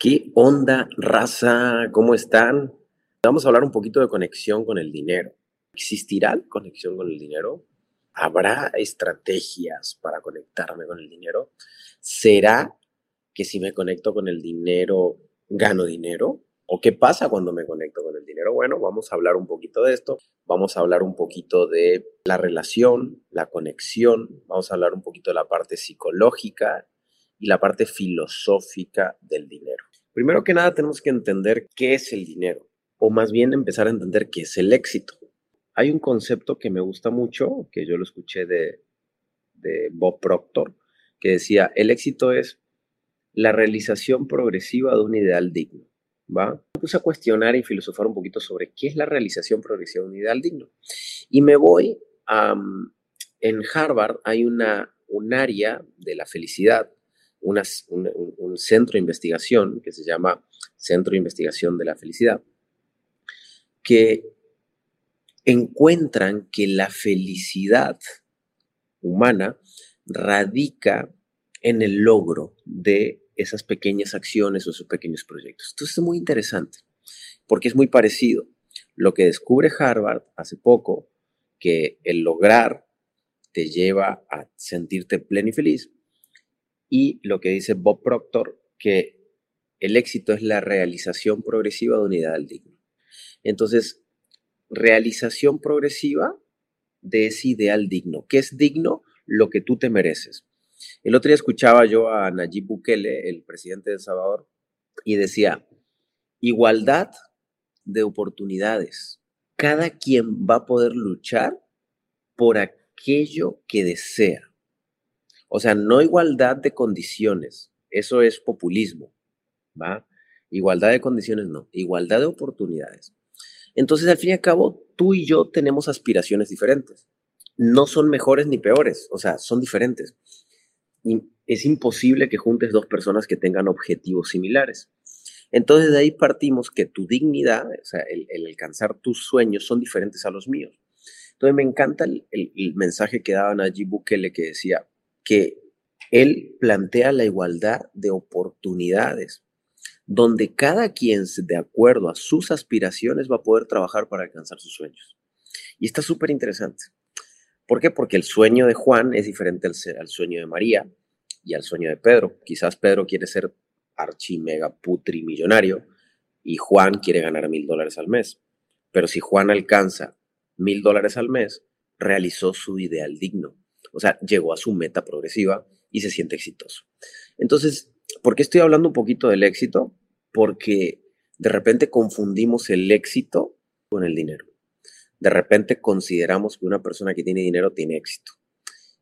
¿Qué onda, raza? ¿Cómo están? Vamos a hablar un poquito de conexión con el dinero. ¿Existirá conexión con el dinero? ¿Habrá estrategias para conectarme con el dinero? ¿Será que si me conecto con el dinero, gano dinero? ¿O qué pasa cuando me conecto con el dinero? Bueno, vamos a hablar un poquito de esto. Vamos a hablar un poquito de la relación, la conexión. Vamos a hablar un poquito de la parte psicológica y la parte filosófica del dinero. Primero que nada tenemos que entender qué es el dinero, o más bien empezar a entender qué es el éxito. Hay un concepto que me gusta mucho, que yo lo escuché de, Bob Proctor, que decía, el éxito es la realización progresiva de un ideal digno. ¿Va? Me puse a cuestionar y filosofar un poquito sobre qué es la realización progresiva de un ideal digno. Y me voy a... En Harvard hay una, un área de la felicidad un, centro de investigación que se llama Centro de Investigación de la Felicidad, que encuentran que la felicidad humana radica en el logro de esas pequeñas acciones o esos pequeños proyectos. Entonces es muy interesante, porque es muy parecido. Lo que descubre Harvard hace poco, que el lograr te lleva a sentirte pleno y feliz, y lo que dice Bob Proctor, que el éxito es la realización progresiva de un ideal digno. Entonces, realización progresiva de ese ideal digno. ¿Qué es digno? Lo que tú te mereces. El otro día escuchaba yo a Nayib Bukele, el presidente de El Salvador, y decía, igualdad de oportunidades. Cada quien va a poder luchar por aquello que desea. O sea, no igualdad de condiciones, eso es populismo, ¿va? Igualdad de condiciones no, igualdad de oportunidades. Entonces, al fin y al cabo, tú y yo tenemos aspiraciones diferentes. No son mejores ni peores, o sea, son diferentes. Y es imposible que juntes dos personas que tengan objetivos similares. Entonces, de ahí partimos que tu dignidad, o sea, el, alcanzar tus sueños son diferentes a los míos. Entonces, me encanta el, mensaje que daba Nayib Bukele que decía, que él plantea la igualdad de oportunidades, donde cada quien, de acuerdo a sus aspiraciones, va a poder trabajar para alcanzar sus sueños. Y está súper interesante. ¿Por qué? Porque el sueño de Juan es diferente al, al, sueño de María y al sueño de Pedro. Quizás Pedro quiere ser archi mega putri millonario y Juan quiere ganar mil dólares al mes. Pero si Juan alcanza mil dólares al mes, realizó su ideal digno. O sea, llegó a su meta progresiva y se siente exitoso. Entonces, ¿por qué estoy hablando un poquito del éxito? Porque de repente confundimos el éxito con el dinero. De repente consideramos que una persona que tiene dinero tiene éxito.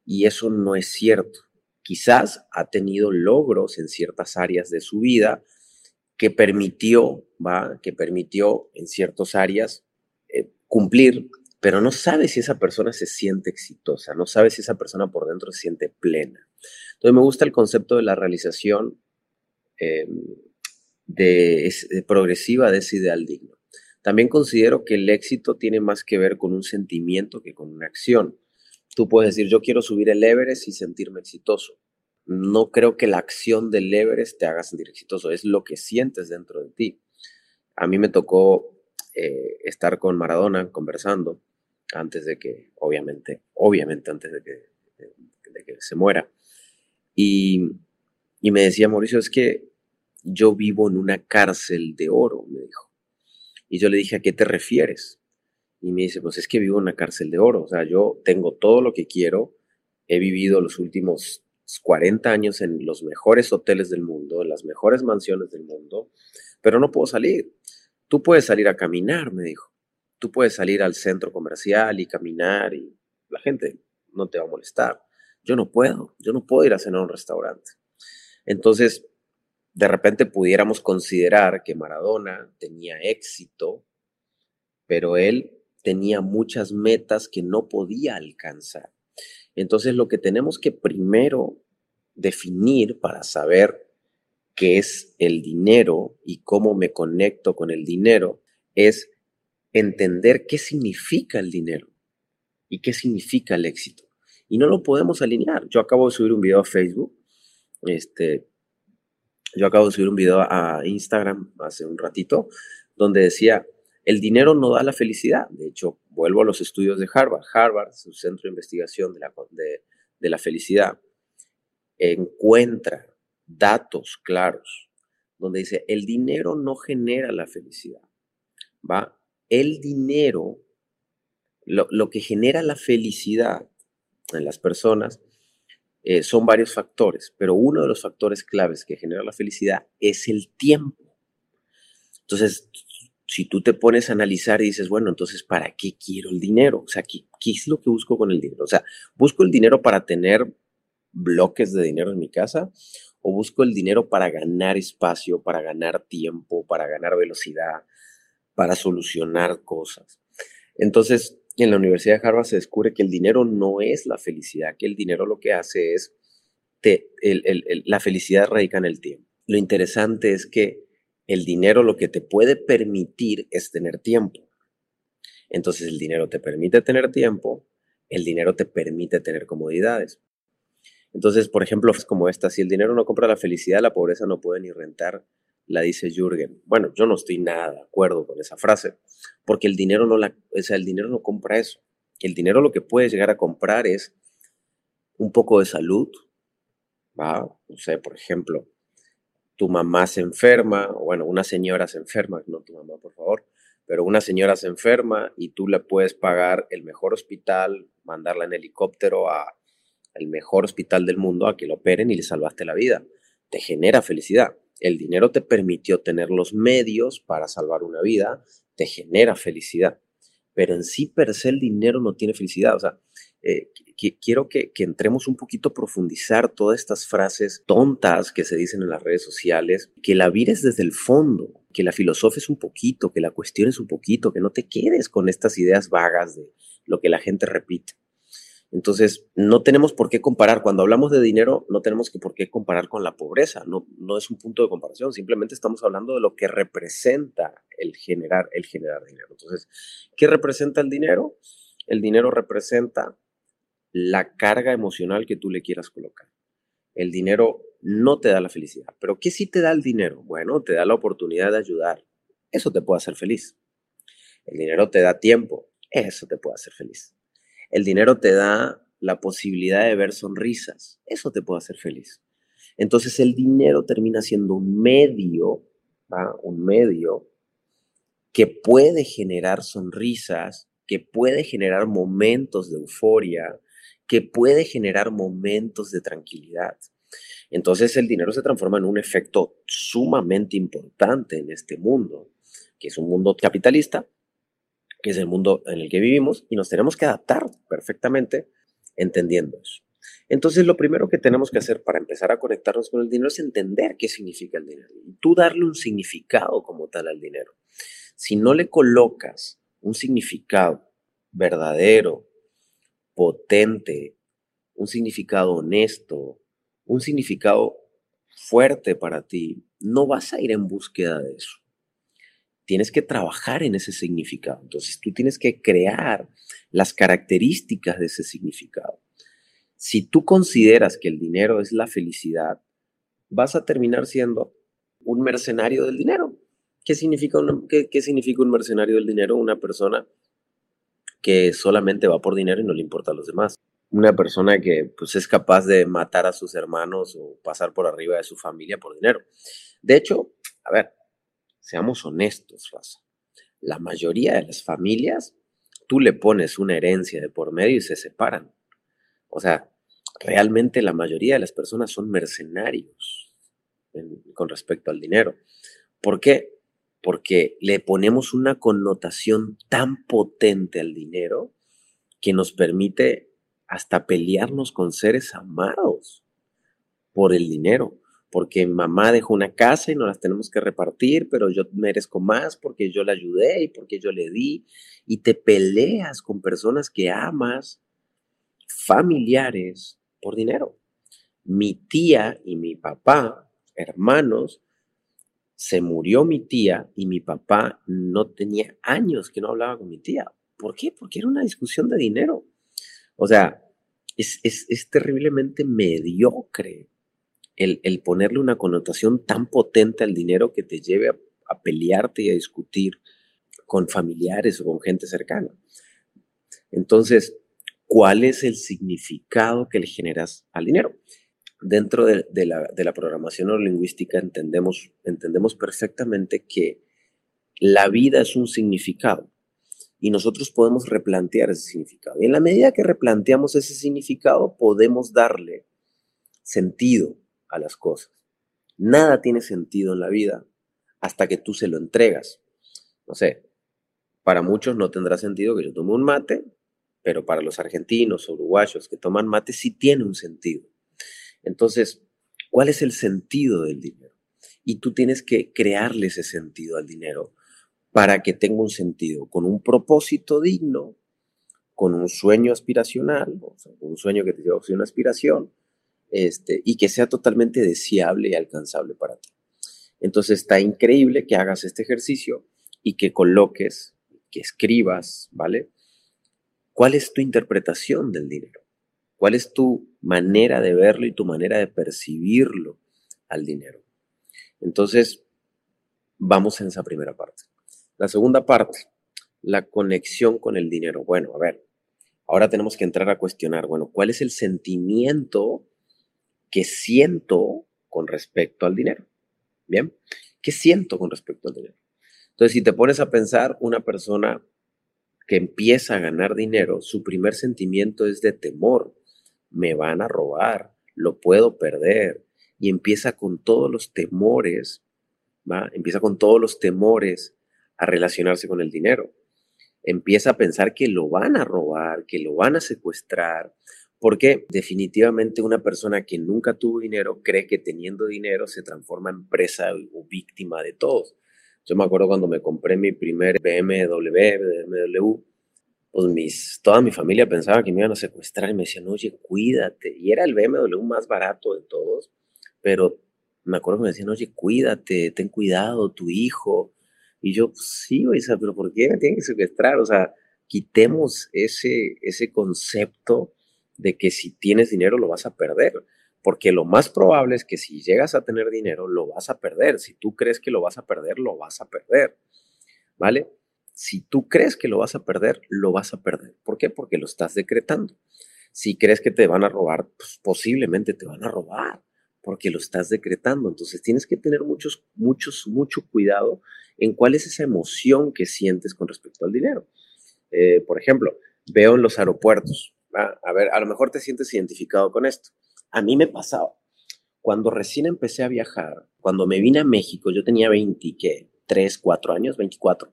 Y eso no es cierto. Quizás ha tenido logros en ciertas áreas de su vida que permitió, ¿va? Que permitió en ciertas áreas eh, cumplir pero no sabe si esa persona se siente exitosa, no sabe si esa persona por dentro se siente plena. Entonces me gusta el concepto de la realización em, de, progresiva de ese ideal digno. También considero que el éxito tiene más que ver con un sentimiento que con una acción. Tú puedes decir, yo quiero subir el Everest y sentirme exitoso. No creo que la acción del Everest te haga sentir exitoso, es lo que sientes dentro de ti. A mí me tocó eh, estar con Maradona conversando antes de que, obviamente, obviamente antes de que, de, que se muera. Y, y me decía, Mauricio, es que yo vivo en una cárcel de oro, me dijo. Y yo le dije, ¿a qué te refieres? Y me dice, pues es que vivo en una cárcel de oro. O sea, yo tengo todo lo que quiero. He vivido los últimos 40 años en los mejores hoteles del mundo, en las mejores mansiones del mundo, pero no puedo salir. Tú puedes salir a caminar, me dijo puedes salir al centro comercial y caminar y la gente no te va a molestar. Yo no puedo, yo no puedo ir a cenar a un restaurante. Entonces, de repente pudiéramos considerar que Maradona tenía éxito, pero él tenía muchas metas que no podía alcanzar. Entonces, lo que tenemos que primero definir para saber qué es el dinero y cómo me conecto con el dinero es entender qué significa el dinero y qué significa el éxito. Y no lo podemos alinear. Yo acabo de subir un video a Facebook, este, Yo acabo de subir un video a Instagram hace un ratito donde decía, el dinero no da la felicidad. De hecho, vuelvo a los estudios de Harvard. Harvard, su centro de investigación de la, de la felicidad, encuentra datos claros donde dice, el dinero no genera la felicidad. ¿Va? El dinero, lo, lo que genera la felicidad en las personas eh, son varios factores, pero uno de los factores claves que genera la felicidad es el tiempo. Entonces, si tú te pones a analizar y dices, bueno, entonces, ¿para qué quiero el dinero? O sea, ¿qué, ¿qué, es lo que busco con el dinero? O sea, ¿busco el dinero para tener bloques de dinero en mi casa? ¿O busco el dinero para ganar espacio, para ganar tiempo, para ganar velocidad, para solucionar cosas? Entonces, en la Universidad de Harvard se descubre que el dinero no es la felicidad, que el dinero lo que hace es, la felicidad radica en el tiempo. Lo interesante es que el dinero lo que te puede permitir es tener tiempo. Entonces el dinero te permite tener tiempo, el dinero te permite tener comodidades. Entonces, por ejemplo, es como esta, si el dinero no compra la felicidad, la pobreza no puede ni rentar la dice Jürgen. Bueno, yo no estoy nada de acuerdo con esa frase, porque el dinero no la, o sea, el dinero no compra eso. El dinero lo que puede llegar a comprar es un poco de salud, ¿va? No sé, por ejemplo, tu mamá se enferma, bueno, una señora se enferma, no tu mamá, por favor, pero una señora se enferma y tú le puedes pagar el mejor hospital, mandarla en helicóptero a el mejor hospital del mundo a que lo operen y le salvaste la vida. Te genera felicidad. El dinero te permitió tener los medios para salvar una vida, te genera felicidad, pero en sí per se el dinero no tiene felicidad. O sea, eh, quiero que, que, entremos un poquito a profundizar todas estas frases tontas que se dicen en las redes sociales, que la vires desde el fondo, que la filosofes un poquito, que la cuestiones un poquito, que no te quedes con estas ideas vagas de lo que la gente repite. Entonces, no tenemos por qué comparar. Cuando hablamos de dinero, no tenemos que por qué comparar con la pobreza. No, no es un punto de comparación. Simplemente estamos hablando de lo que representa el generar, el generar dinero. Entonces, ¿qué representa el dinero? El dinero representa la carga emocional que tú le quieras colocar. El dinero no te da la felicidad. ¿Pero qué sí te da el dinero? Bueno, te da la oportunidad de ayudar. Eso te puede hacer feliz. El dinero te da tiempo. Eso te puede hacer feliz. El dinero te da la posibilidad de ver sonrisas. Eso te puede hacer feliz. Entonces el dinero termina siendo un medio, un medio que puede generar sonrisas, que puede generar momentos de euforia, que puede generar momentos de tranquilidad. Entonces el dinero se transforma en un efecto sumamente importante en este mundo, que es un mundo capitalista, que es el mundo en el que vivimos, y nos tenemos que adaptar perfectamente entendiendo eso. Entonces, lo primero que tenemos que hacer para empezar a conectarnos con el dinero es entender qué significa el dinero tú darle un significado como tal al dinero. Si no le colocas un significado verdadero, potente, un significado honesto, un significado fuerte para ti, no vas a ir en búsqueda de eso tienes que trabajar en ese significado. Entonces tú tienes que crear las características de ese significado. Si tú consideras que el dinero es la felicidad, vas a terminar siendo un mercenario del dinero. ¿Qué significa, un, qué, significa un mercenario del dinero? Una persona que solamente va por dinero y no le importa a los demás. Una persona que pues, es capaz de matar a sus hermanos o pasar por arriba de su familia por dinero. De hecho, a ver, Seamos honestos, Raza. La mayoría de las familias, tú le pones una herencia de por medio y se separan. O sea, realmente la mayoría de las personas son mercenarios con respecto al dinero. ¿Por qué? Porque le ponemos una connotación tan potente al dinero que nos permite hasta pelearnos con seres amados por el dinero porque mamá dejó una casa y no las tenemos que repartir, pero yo merezco más porque yo la ayudé y porque yo le di, y te peleas con personas que amas, familiares, por dinero. Mi tía y mi papá, hermanos, se murió mi tía y mi papá no tenía años que no hablaba con mi tía. ¿Por qué? Porque era una discusión de dinero. O sea, es, es, es terriblemente mediocre el, ponerle una connotación tan potente al dinero que te lleve a, pelearte y a discutir con familiares o con gente cercana. Entonces, ¿cuál es el significado que le generas al dinero? Dentro de, la, programación neurolingüística entendemos, entendemos perfectamente que la vida es un significado y nosotros podemos replantear ese significado. Y en la medida que replanteamos ese significado, podemos darle sentido las cosas. Nada tiene sentido en la vida hasta que tú se lo entregas. No sé, para muchos no tendrá sentido que yo tome un mate, pero para los argentinos uruguayos que toman mate sí tiene un sentido. Entonces, ¿cuál es el sentido del dinero? Y tú tienes que crearle ese sentido al dinero para que tenga un sentido, con un propósito digno, con un sueño aspiracional, o sea, un sueño que te lleva a una aspiración, este, y que sea totalmente deseable y alcanzable para ti. Entonces está increíble que hagas este ejercicio y que coloques, que escribas, ¿vale? ¿Cuál es tu interpretación del dinero? ¿Cuál es tu manera de verlo y tu manera de percibirlo al dinero? Entonces, vamos en esa primera parte. La segunda parte, la conexión con el dinero. Bueno, a ver, ahora tenemos que entrar a cuestionar, bueno, ¿cuál es el sentimiento que siento con respecto al dinero? Bien, ¿qué siento con respecto al dinero? Entonces, si te pones a pensar, una persona que empieza a ganar dinero, su primer sentimiento es de temor. Me van a robar, lo puedo perder. Y empieza con todos los temores, ¿va? Empieza con todos los temores a relacionarse con el dinero. Empieza a pensar que lo van a robar, que lo van a secuestrar, porque definitivamente una persona que nunca tuvo dinero cree que teniendo dinero se transforma en presa o víctima de todos. Yo me acuerdo cuando me compré mi primer BMW, BMW, pues mis, toda mi familia pensaba que me iban a secuestrar y me decían, oye, cuídate. Y era el BMW más barato de todos, pero me acuerdo que me decían, oye, cuídate, ten cuidado, tu hijo. Y yo, pues, sí, güey, pero ¿por qué me tienen que secuestrar? O sea, quitemos ese, ese concepto de que si tienes dinero lo vas a perder porque lo más probable es que si llegas a tener dinero, lo vas a perder. Si tú crees que lo vas a perder, lo vas a perder. ¿Vale? Si tú crees que lo vas a perder, lo vas a perder. ¿Por qué? Porque lo estás decretando. Si crees que te van a robar, pues posiblemente te van a robar, porque lo estás decretando. Entonces tienes que tener muchos, muchos, mucho cuidado en cuál es esa emoción que sientes con respecto al dinero. Eh, por ejemplo, veo en los aeropuertos, a ver, a lo mejor te sientes identificado con esto. A mí me pasaba. Cuando recién empecé a viajar, cuando me vine a México, yo tenía 23, 4 años, 24.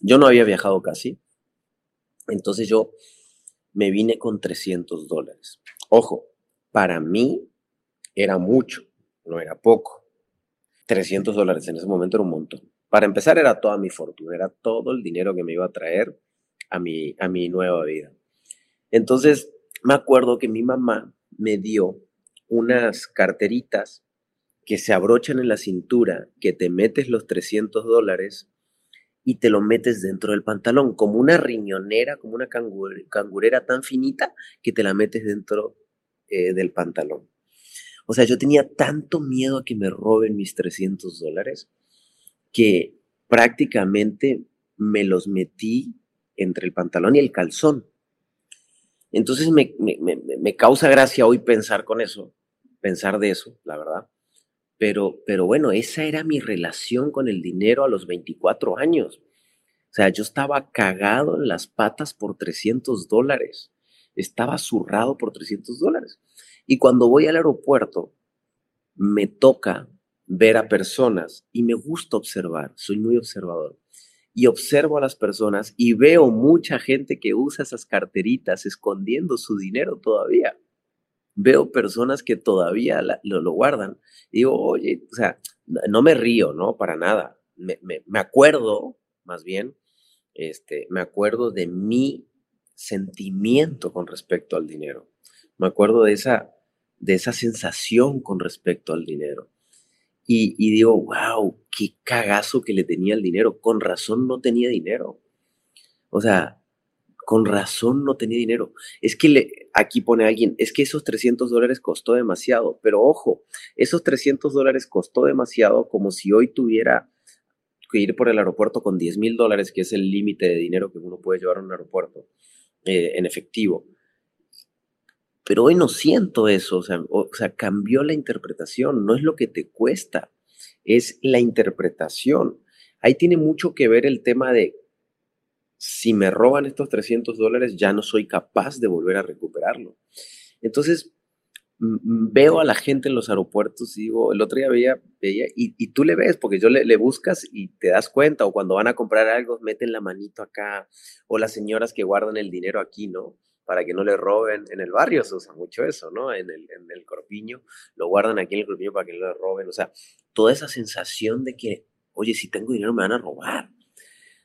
Yo no había viajado casi. Entonces yo me vine con 300 dólares. Ojo, para mí era mucho, no era poco. 300 dólares en ese momento era un montón. Para empezar era toda mi fortuna, era todo el dinero que me iba a traer a mi, a mi nueva vida. Entonces me acuerdo que mi mamá me dio unas carteritas que se abrochan en la cintura, que te metes los 300 dólares y te lo metes dentro del pantalón, como una riñonera, como una cangurera tan finita que te la metes dentro eh, del pantalón. O sea, yo tenía tanto miedo a que me roben mis 300 dólares que prácticamente me los metí entre el pantalón y el calzón. Entonces me, causa gracia hoy pensar con eso, pensar de eso, la verdad. Pero, pero bueno, esa era mi relación con el dinero a los 24 años. O sea, yo estaba cagado en las patas por 300 dólares. Estaba zurrado por 300 dólares. Y cuando voy al aeropuerto, me toca ver a personas y me gusta observar, soy muy observador y observo a las personas y veo mucha gente que usa esas carteritas escondiendo su dinero todavía. Veo personas que todavía lo, guardan. Y digo, oye, o sea, no me río, ¿no? Para nada. Me, acuerdo, más bien, este, me acuerdo de mi sentimiento con respecto al dinero. Me acuerdo de esa, de esa sensación con respecto al dinero. Y, digo, wow, qué cagazo que le tenía el dinero. Con razón no tenía dinero. O sea, con razón no tenía dinero. Es que le, aquí pone alguien, es que esos 300 dólares costó demasiado, pero ojo, esos 300 dólares costó demasiado como si hoy tuviera que ir por el aeropuerto con 10 mil dólares, que es el límite de dinero que uno puede llevar a un aeropuerto eh, en efectivo. Pero hoy no siento eso, o sea, o cambió la interpretación, no es lo que te cuesta, es la interpretación. Ahí tiene mucho que ver el tema de si me roban estos 300 dólares, ya no soy capaz de volver a recuperarlo. Entonces, veo a la gente en los aeropuertos y digo, el otro día veía, veía y, tú le ves, porque yo le, le, buscas y te das cuenta, o cuando van a comprar algo, meten la manito acá, o las señoras que guardan el dinero aquí, ¿no? Para que no le roben. En el barrio se usa mucho eso, ¿no? En el, en el corpiño, lo guardan aquí en el corpiño para que no le roben. O sea, toda esa sensación de que, oye, si tengo dinero me van a robar.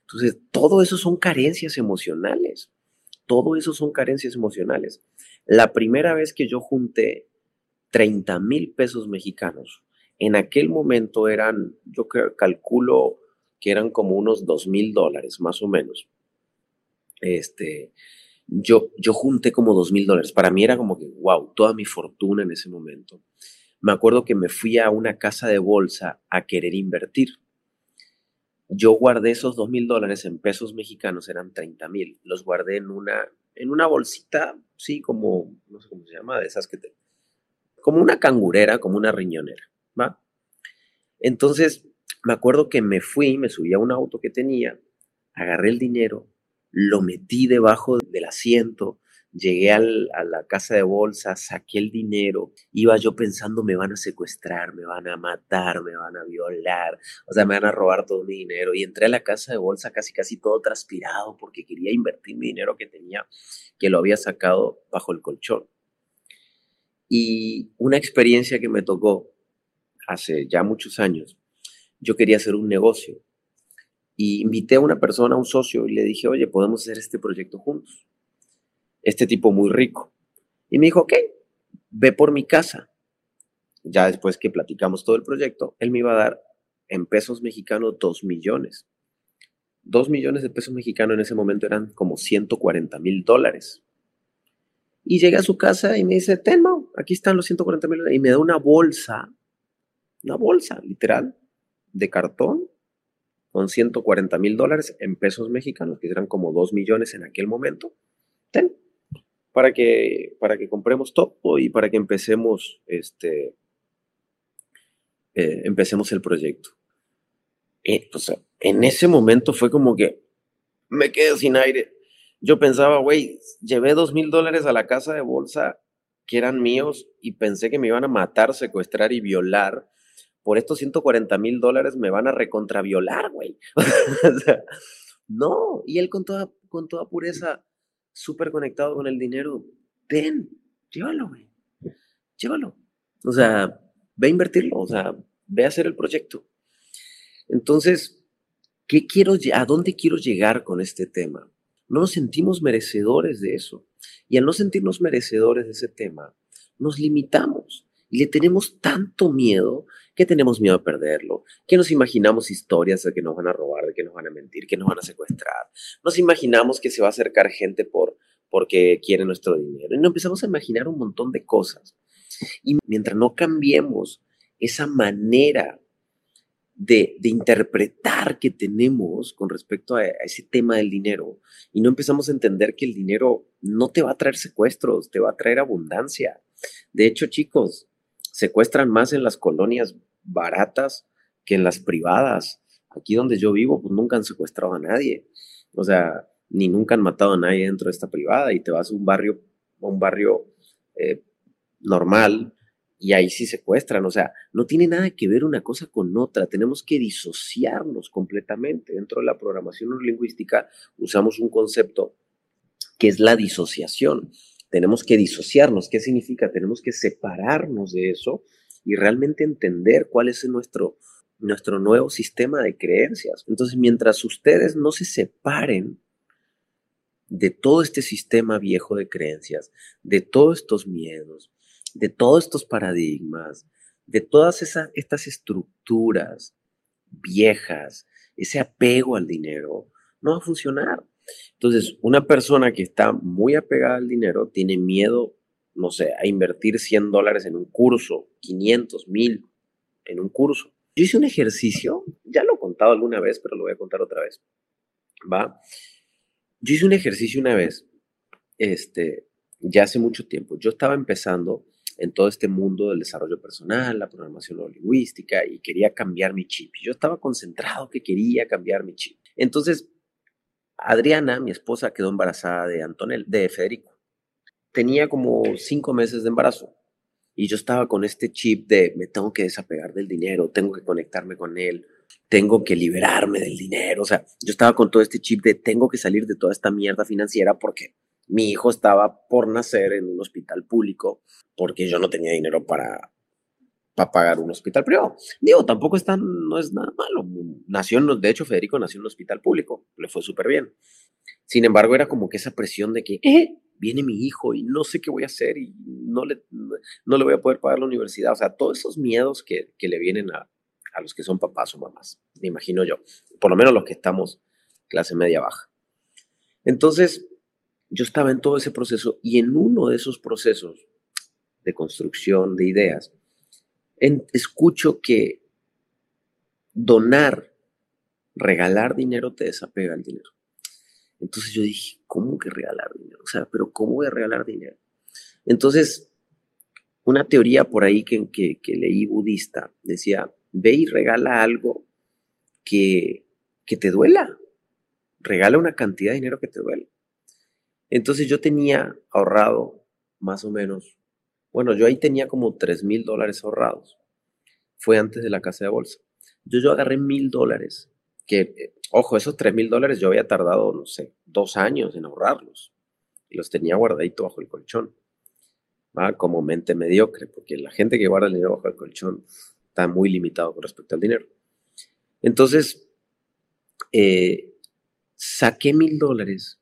Entonces, todo eso son carencias emocionales. Todo eso son carencias emocionales. La primera vez que yo junté 30 mil pesos mexicanos, en aquel momento eran, yo calculo que eran como unos 2 mil dólares, más o menos. Este, yo, yo junté como 2 mil dólares. Para mí era como que, wow, toda mi fortuna en ese momento. Me acuerdo que me fui a una casa de bolsa a querer invertir yo guardé esos dos mil dólares en pesos mexicanos, eran 30 mil. Los guardé en una, en una bolsita, sí, como, no sé cómo se llama, de esas que te. Como una cangurera, como una riñonera, ¿va? Entonces, me acuerdo que me fui, me subí a un auto que tenía, agarré el dinero, lo metí debajo del asiento, Llegué a la casa de bolsa, saqué el dinero, iba yo pensando me van a secuestrar, me van a matar, me van a violar, o sea, me van a robar todo mi dinero. Y entré a la casa de bolsa casi casi todo transpirado porque quería invertir mi dinero que tenía, que lo había sacado bajo el colchón. Y una experiencia que me tocó hace ya muchos años, yo quería hacer un negocio. Y invité a una persona, a un socio, y le dije, oye, podemos hacer este proyecto juntos este tipo muy rico. Y me dijo, ok, ve por mi casa. Ya después que platicamos todo el proyecto, él me iba a dar en pesos mexicanos dos millones. Dos millones de pesos mexicanos en ese momento eran como 140 mil dólares. Y llegué a su casa y me dice, ten, aquí están los 140 mil dólares. Y me da una bolsa, una bolsa, literal, de cartón con 140 mil dólares en pesos mexicanos, que eran como 2 millones en aquel momento. Para que, para que compremos todo y para que empecemos, este, eh, empecemos el proyecto. En ese momento fue como que me quedé sin aire. Yo pensaba, güey, llevé dos mil dólares a la casa de bolsa que eran míos y pensé que me iban a matar, secuestrar y violar. Por estos 140 mil dólares me van a recontraviolar, güey. no, y él con toda, con toda pureza súper conectado con el dinero, ten, llévalo, güey. Llévalo. O sea, ve a invertirlo, o sea, ve a hacer el proyecto. Entonces, ¿qué quiero, ¿a dónde quiero llegar con este tema? No nos sentimos merecedores de eso. Y al no sentirnos merecedores de ese tema, nos limitamos y le tenemos tanto miedo que tenemos miedo a perderlo, que nos imaginamos historias de que nos van a robar, de que nos van a mentir, que nos van a secuestrar. Nos imaginamos que se va a acercar gente por, porque quiere nuestro dinero. Y nos empezamos a imaginar un montón de cosas. Y mientras no cambiemos esa manera de, interpretar que tenemos con respecto a, a, ese tema del dinero y no empezamos a entender que el dinero no te va a traer secuestros, te va a traer abundancia. De hecho, chicos, secuestran más en las colonias baratas que en las privadas. Aquí donde yo vivo, pues nunca han secuestrado a nadie. O sea, ni nunca han matado a nadie dentro de esta privada y te vas a un barrio, un barrio eh, normal y ahí sí secuestran. O sea, no tiene nada que ver una cosa con otra. Tenemos que disociarnos completamente. Dentro de la programación neurolingüística usamos un concepto que es la disociación tenemos que disociarnos. ¿Qué significa? Tenemos que separarnos de eso y realmente entender cuál es nuestro, nuestro nuevo sistema de creencias. Entonces, mientras ustedes no se separen de todo este sistema viejo de creencias, de todos estos miedos, de todos estos paradigmas, de todas esas, estas estructuras viejas, ese apego al dinero, no va a funcionar. Entonces, una persona que está muy apegada al dinero tiene miedo, no sé, a invertir 100 dólares en un curso, 500, 1000 en un curso. Yo hice un ejercicio, ya lo he contado alguna vez, pero lo voy a contar otra vez. ¿Va? Yo hice un ejercicio una vez, este, ya hace mucho tiempo. Yo estaba empezando en todo este mundo del desarrollo personal, la programación lingüística y quería cambiar mi chip. Yo estaba concentrado que quería cambiar mi chip. Entonces, Adriana, mi esposa, quedó embarazada de Antonel, de Federico. Tenía como cinco meses de embarazo y yo estaba con este chip de me tengo que desapegar del dinero, tengo que conectarme con él, tengo que liberarme del dinero. O sea, yo estaba con todo este chip de tengo que salir de toda esta mierda financiera porque mi hijo estaba por nacer en un hospital público porque yo no tenía dinero para, para pagar un hospital privado. Digo, tampoco es no es nada malo. Nació, de hecho, Federico nació en un hospital público, le fue súper bien. Sin embargo, era como que esa presión de que, eh, viene mi hijo y no sé qué voy a hacer y no le, no le voy a poder pagar la universidad. O sea, todos esos miedos que, que le vienen a, a los que son papás o mamás, me imagino yo, por lo menos los que estamos clase media baja. Entonces, yo estaba en todo ese proceso y en uno de esos procesos de construcción de ideas, escucho que donar, regalar dinero te desapega el dinero. Entonces yo dije, ¿cómo que regalar dinero? O sea, pero ¿cómo voy a regalar dinero? Entonces, una teoría por ahí que, que, que leí budista decía, ve y regala algo que, que te duela. Regala una cantidad de dinero que te duela. Entonces yo tenía ahorrado más o menos, bueno, yo ahí tenía como 3 mil dólares ahorrados. Fue antes de la casa de bolsa. Yo, yo agarré mil dólares, que, eh, ojo, esos 3 mil dólares yo había tardado, no sé, dos años en ahorrarlos. Y los tenía guardadito bajo el colchón. ¿va? Como mente mediocre, porque la gente que guarda el dinero bajo el colchón está muy limitado con respecto al dinero. Entonces, eh, saqué mil dólares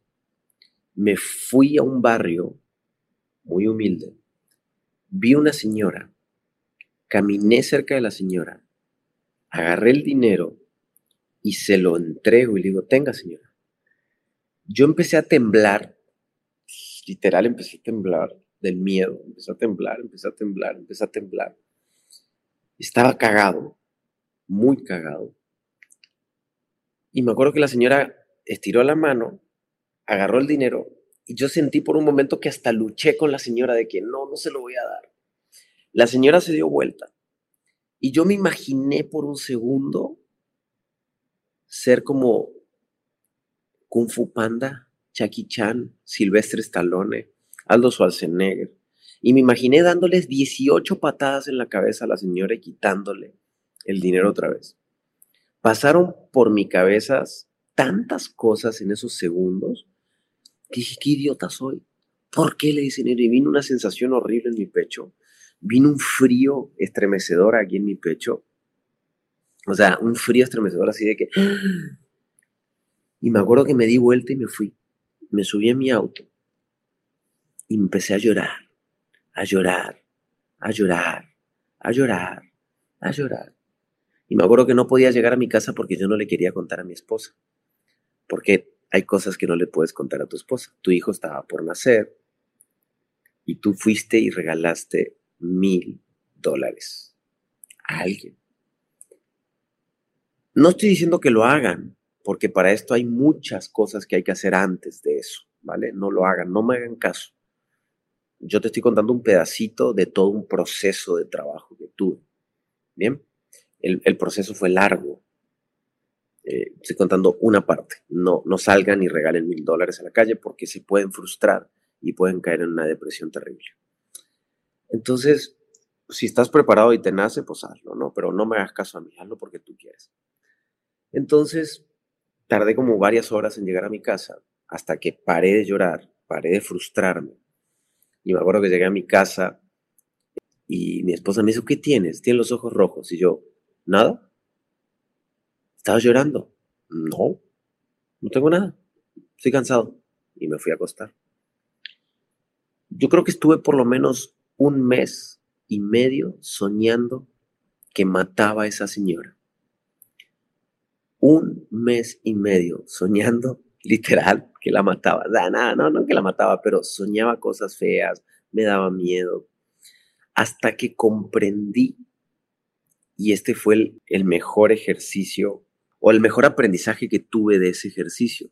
me fui a un barrio muy humilde, vi una señora, caminé cerca de la señora, agarré el dinero y se lo entrego y le digo, tenga señora. Yo empecé a temblar, literal empecé a temblar del miedo, empecé a temblar, empecé a temblar, empecé a temblar. Estaba cagado, muy cagado. Y me acuerdo que la señora estiró la mano agarró el dinero y yo sentí por un momento que hasta luché con la señora de que no, no se lo voy a dar. La señora se dio vuelta y yo me imaginé por un segundo ser como Kung Fu Panda, Chucky Chan, Silvestre Stallone, Aldo Schwarzenegger. Y me imaginé dándoles 18 patadas en la cabeza a la señora y quitándole el dinero otra vez. Pasaron por mi cabeza tantas cosas en esos segundos dije, qué idiota soy. ¿Por qué le dicen Y vino una sensación horrible en mi pecho. Vino un frío estremecedor aquí en mi pecho. O sea, un frío estremecedor así de que... Y me acuerdo que me di vuelta y me fui. Me subí en mi auto y empecé a llorar, a llorar, a llorar, a llorar, a llorar. Y me acuerdo que no podía llegar a mi casa porque yo no le quería contar a mi esposa. Porque hay cosas que no le puedes contar a tu esposa. Tu hijo estaba por nacer y tú fuiste y regalaste mil dólares a alguien. No estoy diciendo que lo hagan, porque para esto hay muchas cosas que hay que hacer antes de eso, ¿vale? No lo hagan, no me hagan caso. Yo te estoy contando un pedacito de todo un proceso de trabajo que tuve. Bien, el, el proceso fue largo, eh, estoy contando una parte. No, no salgan y regalen mil dólares a la calle porque se pueden frustrar y pueden caer en una depresión terrible. Entonces, si estás preparado y te nace, pues hazlo, ¿no? Pero no me hagas caso a mí, hazlo porque tú quieres. Entonces, tardé como varias horas en llegar a mi casa hasta que paré de llorar, paré de frustrarme. Y me acuerdo que llegué a mi casa y mi esposa me dijo, ¿qué tienes? Tienes los ojos rojos. Y yo, nada. ¿Estabas llorando? No, no tengo nada. Estoy cansado. Y me fui a acostar. Yo creo que estuve por lo menos un mes y medio soñando que mataba a esa señora. Un mes y medio soñando literal, que la mataba. Nada, no, no que la mataba, pero soñaba cosas feas, me daba miedo. Hasta que comprendí, y este fue el, el mejor ejercicio o el mejor aprendizaje que tuve de ese ejercicio.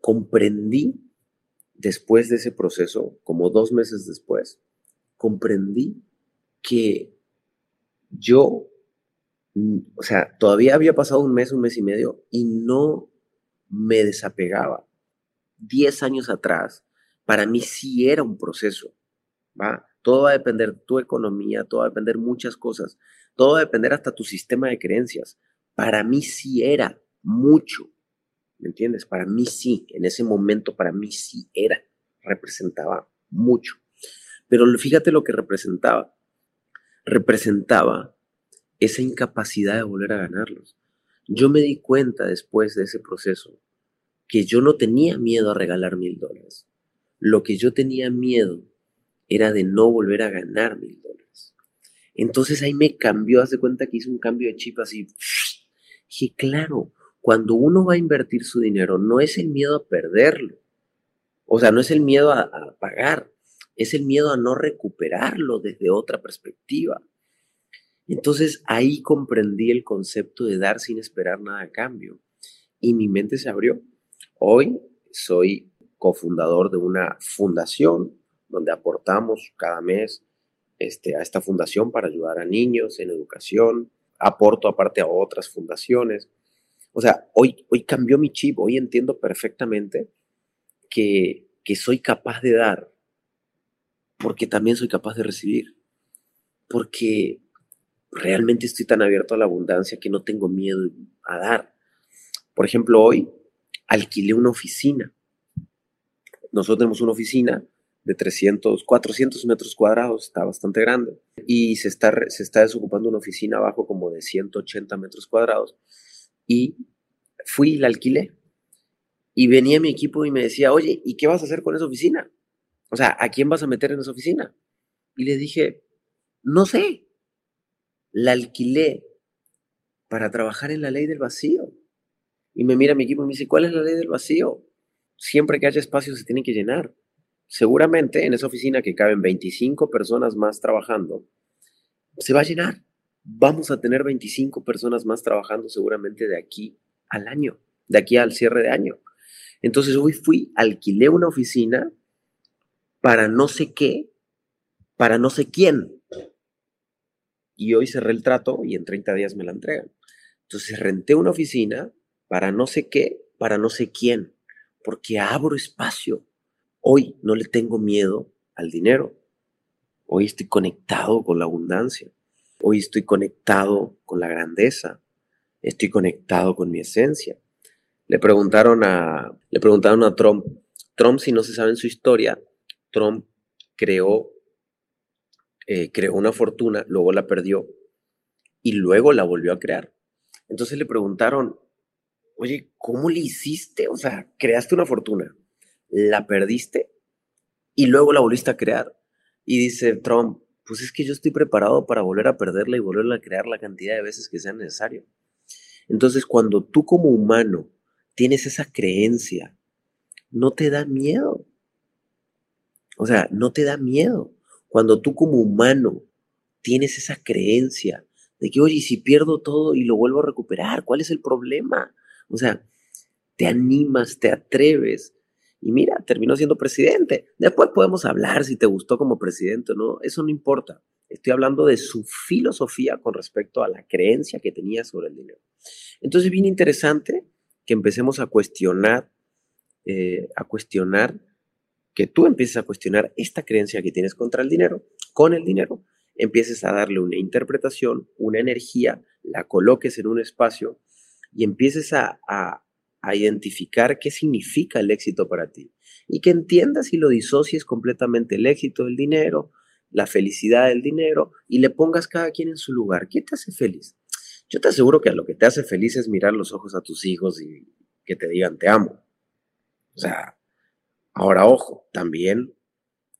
Comprendí después de ese proceso, como dos meses después, comprendí que yo, o sea, todavía había pasado un mes, un mes y medio, y no me desapegaba. Diez años atrás, para mí sí era un proceso, ¿va? Todo va a depender de tu economía, todo va a depender muchas cosas, todo va a depender hasta tu sistema de creencias. Para mí sí era mucho, ¿me entiendes? Para mí sí, en ese momento para mí sí era, representaba mucho. Pero fíjate lo que representaba. Representaba esa incapacidad de volver a ganarlos. Yo me di cuenta después de ese proceso que yo no tenía miedo a regalar mil dólares. Lo que yo tenía miedo era de no volver a ganar mil dólares. Entonces ahí me cambió, hace cuenta que hice un cambio de chip así. Dije, claro, cuando uno va a invertir su dinero, no es el miedo a perderlo. O sea, no es el miedo a, a pagar, es el miedo a no recuperarlo desde otra perspectiva. Entonces ahí comprendí el concepto de dar sin esperar nada a cambio y mi mente se abrió. Hoy soy cofundador de una fundación donde aportamos cada mes este, a esta fundación para ayudar a niños en educación. Aporto aparte a otras fundaciones. O sea, hoy, hoy cambió mi chip, hoy entiendo perfectamente que, que soy capaz de dar porque también soy capaz de recibir. Porque realmente estoy tan abierto a la abundancia que no tengo miedo a dar. Por ejemplo, hoy alquilé una oficina. Nosotros tenemos una oficina de 300, 400 metros cuadrados, está bastante grande, y se está, se está desocupando una oficina abajo como de 180 metros cuadrados, y fui y la alquilé. Y venía mi equipo y me decía, oye, ¿y qué vas a hacer con esa oficina? O sea, ¿a quién vas a meter en esa oficina? Y le dije, no sé, la alquilé para trabajar en la ley del vacío. Y me mira mi equipo y me dice, ¿cuál es la ley del vacío? Siempre que haya espacio se tiene que llenar. Seguramente en esa oficina que caben 25 personas más trabajando, se va a llenar. Vamos a tener 25 personas más trabajando seguramente de aquí al año, de aquí al cierre de año. Entonces hoy fui, alquilé una oficina para no sé qué, para no sé quién y hoy cerré el trato y en 30 días me la entregan. Entonces renté una oficina para no sé qué, para no sé quién, porque abro espacio. Hoy no le tengo miedo al dinero. Hoy estoy conectado con la abundancia. Hoy estoy conectado con la grandeza. Estoy conectado con mi esencia. Le preguntaron a, le preguntaron a Trump, Trump, si no se sabe en su historia, Trump creó eh, creó una fortuna, luego la perdió y luego la volvió a crear. Entonces le preguntaron, oye, ¿cómo le hiciste? O sea, creaste una fortuna, la perdiste y luego la volviste a crear. Y dice Trump, pues es que yo estoy preparado para volver a perderla y volverla a crear la cantidad de veces que sea necesario. Entonces, cuando tú como humano tienes esa creencia, no te da miedo. O sea, no te da miedo. Cuando tú como humano tienes esa creencia de que, oye, si pierdo todo y lo vuelvo a recuperar, ¿cuál es el problema? O sea, te animas, te atreves. Y mira, terminó siendo presidente. Después podemos hablar si te gustó como presidente o no. Eso no importa. Estoy hablando de su filosofía con respecto a la creencia que tenía sobre el dinero. Entonces, bien interesante que empecemos a cuestionar, eh, a cuestionar que tú empieces a cuestionar esta creencia que tienes contra el dinero, con el dinero, empieces a darle una interpretación, una energía, la coloques en un espacio y empieces a, a, identificar qué significa el éxito para ti. Y que entiendas y lo disocies completamente el éxito del dinero, la felicidad del dinero y le pongas cada quien en su lugar. ¿Qué te hace feliz? Yo te aseguro que a lo que te hace feliz es mirar los ojos a tus hijos y que te digan te amo. O sea, Ahora, ojo, también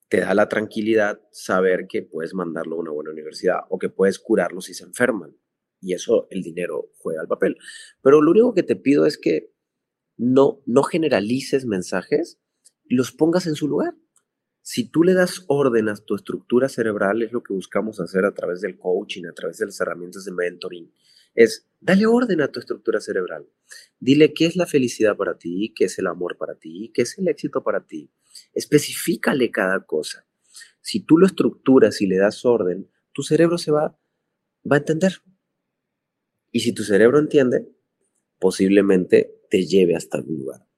te da la tranquilidad saber que puedes mandarlo a una buena universidad o que puedes curarlo si se enferman. Y eso el dinero juega el papel. Pero lo único que te pido es que no, no generalices mensajes, los pongas en su lugar. Si tú le das orden a tu estructura cerebral, es lo que buscamos hacer a través del coaching, a través de las herramientas de mentoring, es dale orden a tu estructura cerebral. Dile qué es la felicidad para ti, qué es el amor para ti, qué es el éxito para ti. Especifícale cada cosa. Si tú lo estructuras y le das orden, tu cerebro se va, va a entender. Y si tu cerebro entiende, posiblemente te lleve hasta algún lugar.